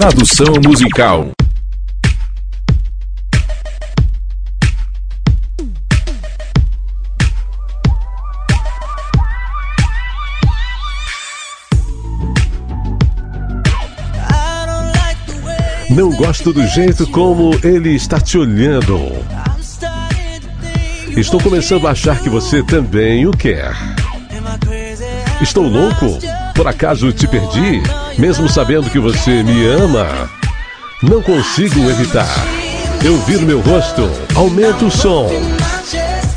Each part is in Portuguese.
Tradução musical. Não gosto do jeito como ele está te olhando. Estou começando a achar que você também o quer. Estou louco? Por acaso te perdi? Mesmo sabendo que você me ama? Não consigo evitar. Eu viro meu rosto, aumento o som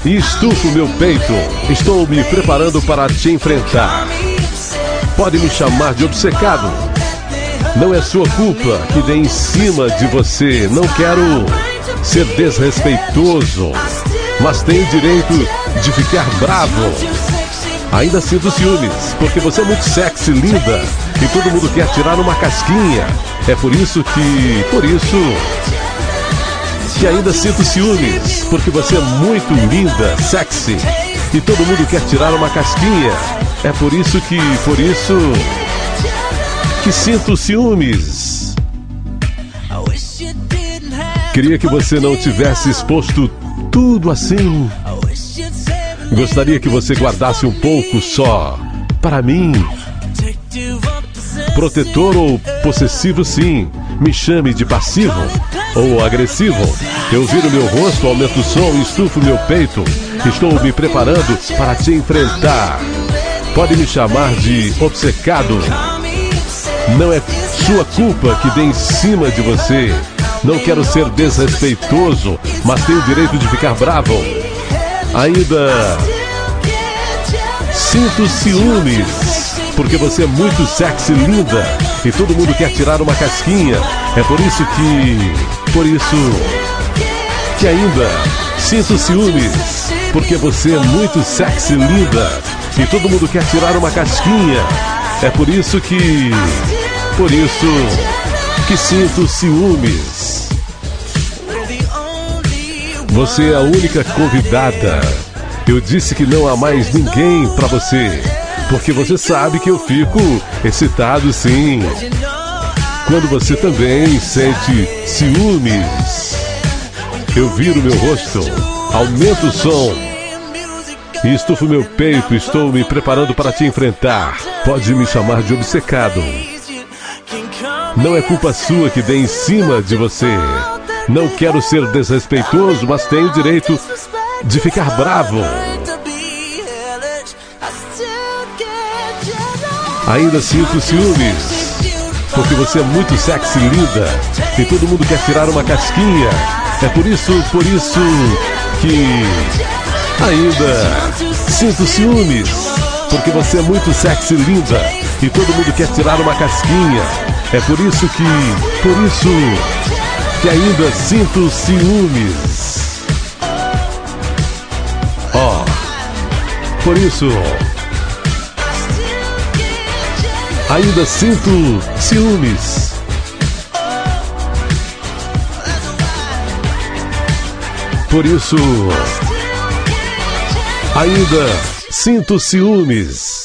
e estufo meu peito. Estou me preparando para te enfrentar. Pode me chamar de obcecado. Não é sua culpa que dê em cima de você. Não quero ser desrespeitoso, mas tenho direito de ficar bravo. Ainda sinto ciúmes, porque você é muito sexy, linda, e todo mundo quer tirar uma casquinha. É por isso que. Por isso. Que ainda sinto ciúmes, porque você é muito linda, sexy, e todo mundo quer tirar uma casquinha. É por isso que. Por isso que sinto ciúmes. Queria que você não tivesse exposto tudo assim. Gostaria que você guardasse um pouco só para mim. Protetor ou possessivo, sim. Me chame de passivo ou agressivo. Eu viro meu rosto, aumento o som e estufo meu peito. Estou me preparando para te enfrentar. Pode me chamar de obcecado. Não é sua culpa que dê em cima de você. Não quero ser desrespeitoso, mas tenho o direito de ficar bravo. Ainda sinto ciúmes, porque você é muito sexy, linda, e todo mundo quer tirar uma casquinha. É por isso que. Por isso. Que ainda sinto ciúmes, porque você é muito sexy, linda, e todo mundo quer tirar uma casquinha. É por isso que. Por isso que sinto ciúmes. Você é a única convidada. Eu disse que não há mais ninguém para você. Porque você sabe que eu fico excitado sim. Quando você também sente ciúmes. Eu viro meu rosto, aumento o som e estufo meu peito. Estou me preparando para te enfrentar. Pode me chamar de obcecado. Não é culpa sua que dê em cima de você. Não quero ser desrespeitoso, mas tenho o direito de ficar bravo. Ainda sinto ciúmes, porque você é muito sexy, linda, e todo mundo quer tirar uma casquinha. É por isso, por isso que ainda sinto ciúmes, porque você é muito sexy, linda, e todo mundo quer tirar uma casquinha. É por isso que, por isso que ainda sinto ciúmes. Ó, oh, por isso ainda sinto ciúmes. Por isso ainda sinto ciúmes.